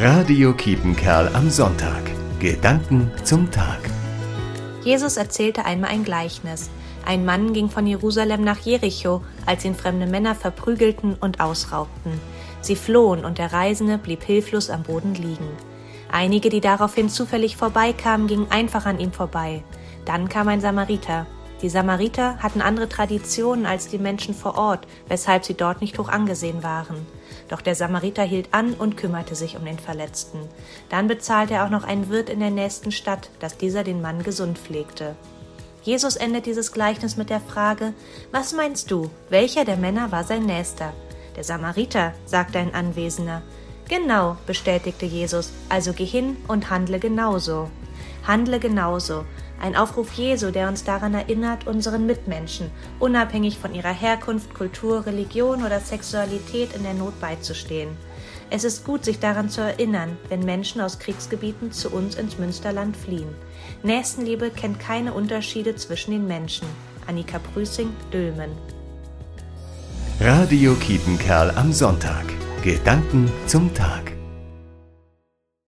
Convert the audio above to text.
Radio Kiepenkerl am Sonntag. Gedanken zum Tag. Jesus erzählte einmal ein Gleichnis. Ein Mann ging von Jerusalem nach Jericho, als ihn fremde Männer verprügelten und ausraubten. Sie flohen und der Reisende blieb hilflos am Boden liegen. Einige, die daraufhin zufällig vorbeikamen, gingen einfach an ihm vorbei. Dann kam ein Samariter. Die Samariter hatten andere Traditionen als die Menschen vor Ort, weshalb sie dort nicht hoch angesehen waren. Doch der Samariter hielt an und kümmerte sich um den Verletzten. Dann bezahlte er auch noch einen Wirt in der nächsten Stadt, dass dieser den Mann gesund pflegte. Jesus endet dieses Gleichnis mit der Frage, was meinst du, welcher der Männer war sein Nächster? Der Samariter, sagte ein Anwesender. Genau, bestätigte Jesus, also geh hin und handle genauso. Handle genauso. Ein Aufruf Jesu, der uns daran erinnert, unseren Mitmenschen, unabhängig von ihrer Herkunft, Kultur, Religion oder Sexualität in der Not beizustehen. Es ist gut, sich daran zu erinnern, wenn Menschen aus Kriegsgebieten zu uns ins Münsterland fliehen. Nächstenliebe kennt keine Unterschiede zwischen den Menschen. Annika Prüßing, Dülmen. Radio Kietenkerl am Sonntag. Gedanken zum Tag.